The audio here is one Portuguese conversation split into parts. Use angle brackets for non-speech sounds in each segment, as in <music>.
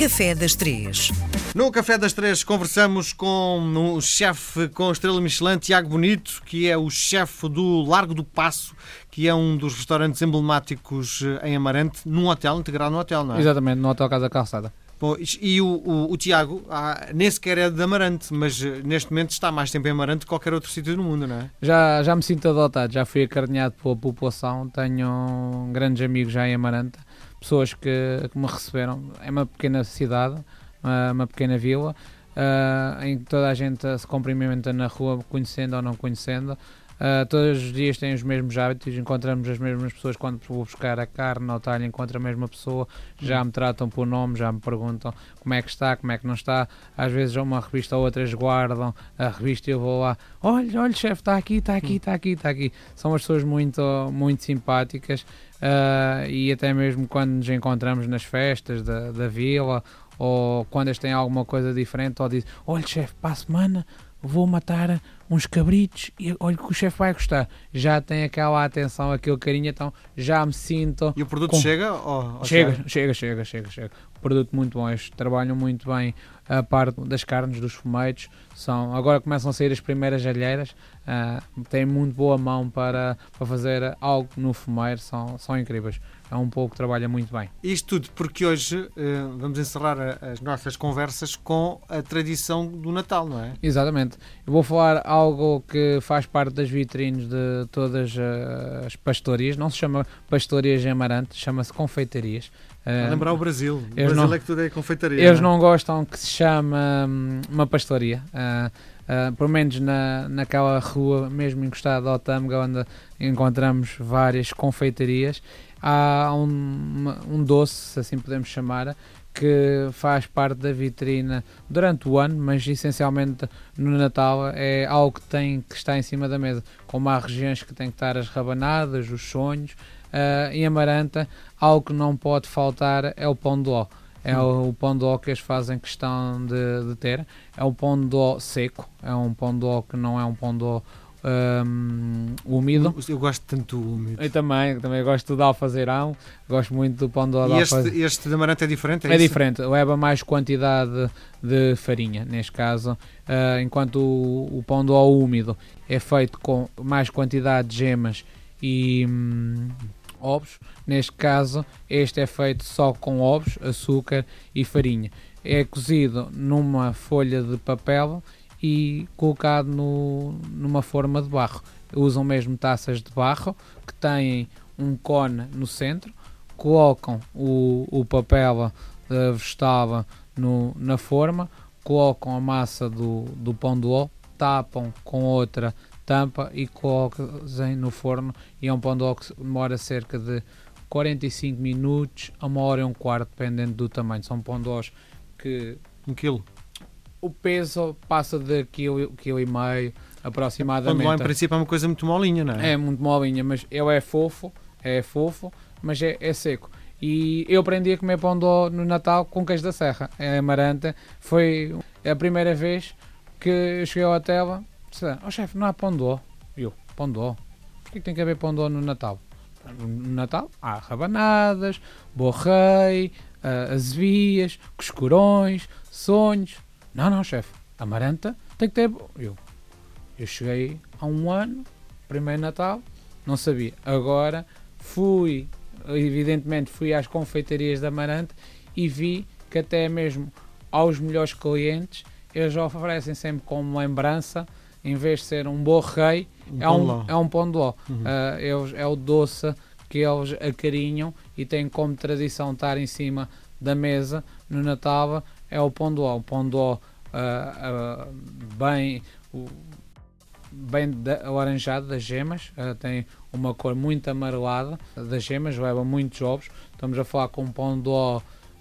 Café das Três. No Café das Três conversamos com o chefe com estrela Michelin, Tiago Bonito, que é o chefe do Largo do Passo, que é um dos restaurantes emblemáticos em Amarante, num hotel, integrado no hotel, não é? Exatamente, no Hotel Casa Calçada. Bom, e o, o, o Tiago ah, nem sequer é de Amarante, mas eh, neste momento está mais tempo em Amarante que qualquer outro sítio do mundo, não é? Já, já me sinto adotado, já fui acarinhado pela população, tenho grandes amigos já em Amarante, pessoas que, que me receberam. É uma pequena cidade, uma, uma pequena vila, uh, em que toda a gente se cumprimenta na rua, conhecendo ou não conhecendo. Uh, todos os dias têm os mesmos hábitos, encontramos as mesmas pessoas quando vou buscar a carne ou talho, encontro a mesma pessoa, já me tratam por nome, já me perguntam como é que está, como é que não está. Às vezes uma revista ou outras guardam a revista e eu vou lá, olha, olha, chefe, está aqui, está aqui, está aqui, está aqui. São as pessoas muito, muito simpáticas uh, e até mesmo quando nos encontramos nas festas da, da vila ou quando eles têm alguma coisa diferente, ou dizem, olha, chefe, para a semana vou matar uns cabritos e olha que o chefe vai gostar. Já tem aquela atenção, aquele carinho, então já me sinto. E o produto com... chega? Ou, chega, chega, chega, chega, chega. Produto muito bom. Eles trabalham muito bem a parte das carnes, dos fumeiros. São, agora começam a sair as primeiras alheiras. Uh, têm muito boa mão para, para fazer algo no fumeiro. São, são incríveis é um pouco que trabalha muito bem. Isto tudo porque hoje uh, vamos encerrar as nossas conversas com a tradição do Natal, não é? Exatamente. Eu vou falar algo que faz parte das vitrines de todas uh, as pastorias. Não se chama pastorias em Amarante, chama-se confeitarias. A lembrar o Brasil. O Brasil não, é que tudo é confeitaria. Eles não, é? não gostam que se chame um, uma pastoria. Uh, pelo menos na, naquela rua mesmo encostada ao Tâmega, onde encontramos várias confeitarias, há um, um doce, se assim podemos chamar, que faz parte da vitrina durante o ano, mas essencialmente no Natal é algo que tem que estar em cima da mesa. Como há regiões que têm que estar as rabanadas, os sonhos, uh, em Amaranta, algo que não pode faltar é o pão de ló é o, o pão de ló que eles fazem questão de, de, ter. É um pão de ló seco, é um pão de ló que não é um pão de ló um, úmido. Eu gosto tanto do úmido. Eu também, também gosto do alfazeirão, gosto muito do pão de ló E este, este de amarante é diferente? É, é diferente, leva mais quantidade de farinha, neste caso, uh, enquanto o, o pão ló úmido é feito com mais quantidade de gemas e... Hum, ovos. Neste caso, este é feito só com ovos, açúcar e farinha. É cozido numa folha de papel e colocado no, numa forma de barro. Usam mesmo taças de barro que têm um cone no centro, colocam o, o papel uh, vegetal no, na forma, colocam a massa do, do pão de ló, tapam com outra tampa e colocam no forno e é um pão de ló que demora cerca de 45 minutos a uma hora e um quarto, dependendo do tamanho. São pão de lós que... Um quilo? O peso passa de quilo, quilo e meio, aproximadamente. De ló, em princípio, é uma coisa muito molinha, não é? É, muito molinha, mas ele é fofo, é fofo, mas é, é seco. E eu aprendi a comer pão de ló no Natal com queijo da serra, é amaranta. Foi a primeira vez que eu cheguei ao hotel Ó oh, chefe, não há pão de ó. Eu, pão de ó? Porquê que tem que haver pão de ó no Natal? No Natal há rabanadas, borrei, uh, azevias, coscurões, sonhos. Não, não, chefe, amaranta tem que ter. Eu, eu cheguei há um ano, primeiro Natal, não sabia. Agora fui, evidentemente, fui às confeitarias da Amarante e vi que até mesmo aos melhores clientes eles oferecem sempre como lembrança em vez de ser um borrei, um é, um, é um pão de ló. Uhum. Uh, é, é o doce que eles acarinham e têm como tradição estar em cima da mesa no Natal, é o ló. O ló uh, uh, bem, bem alaranjado das gemas, tem uma cor muito amarelada das gemas, leva muitos ovos. Estamos a falar com um pão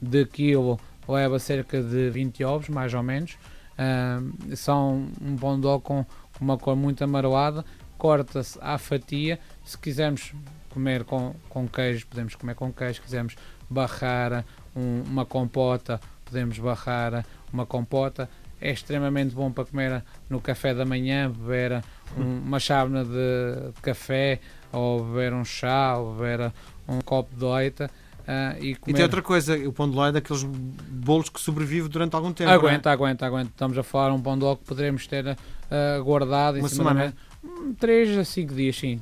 de quilo, leva cerca de 20 ovos, mais ou menos. Uh, são um de com, com uma cor muito amarelada, corta-se à fatia. Se quisermos comer com, com queijo, podemos comer com queijo. Se quisermos barrar um, uma compota, podemos barrar uma compota. É extremamente bom para comer no café da manhã, beber um, uma chávena de, café, ou beber um chá, ou beber um copo de leite. Uh, e, e, tem outra coisa, o pão de ló é daqueles bolos que sobrevive durante algum tempo. Aguenta, é? aguenta, aguenta. Estamos a falar um pão de ló que poderemos ter uh, guardado uma semana. 3 a 5 dias, sim,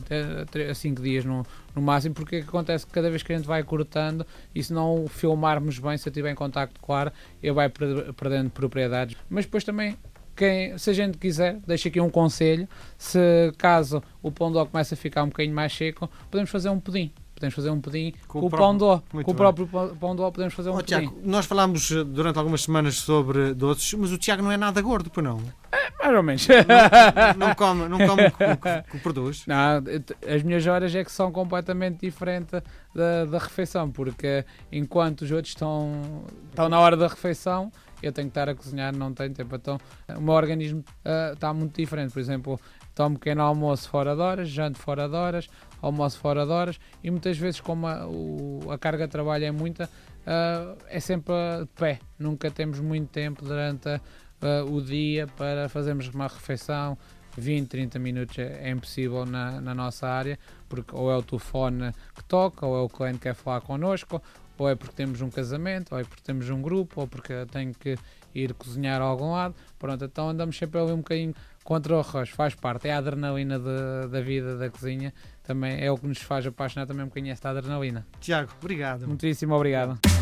3 a 5 dias no, no máximo, porque é que acontece que cada vez que a gente vai cortando e se não o filmarmos bem, se eu estiver em contacto com o ar, ele vai perdendo propriedades. Mas depois também quem, se a gente quiser, deixo aqui um conselho: se caso o pão de comece a ficar um bocadinho mais seco, podemos fazer um pudim. Podemos fazer um pudim com, com o, pão dó. Com bem. o próprio pão dó podemos fazer um oh, pudim. Tiago, nós falámos eh, durante algumas semanas sobre doces, mas o Tiago não é nada gordo, pois não? Mais ou menos. Não, <laughs> não come, não come o que, que, produz? Não, as minhas horas é que são completamente diferentes da, da refeição, porque enquanto os outros estão, estão na hora da refeição, eu tenho que estar a cozinhar, não tenho tempo. Então, o meu organismo uh, está muito diferente. Por exemplo, tomo pequeno almoço fora de horas, janto fora de horas, almoço fora de horas e muitas vezes, como a, o, a carga de trabalho é muita, uh, é sempre de pé. Nunca temos muito tempo durante uh, o dia para fazermos uma refeição. 20, 30 minutos é, é impossível na, na, nossa área, porque ou é o telefone que toca, ou é o cliente que quer falar connosco, ou é porque temos um casamento, ou é porque temos um grupo, ou porque tenho que ir cozinhar a algum lado. Pronto, então andamos sempre ali um bocadinho contra o arroz, faz parte, é a adrenalina de, da vida da cozinha, também é o que nos faz apaixonar também um bocadinho esta adrenalina. Tiago, obrigado. Muitíssimo obrigado.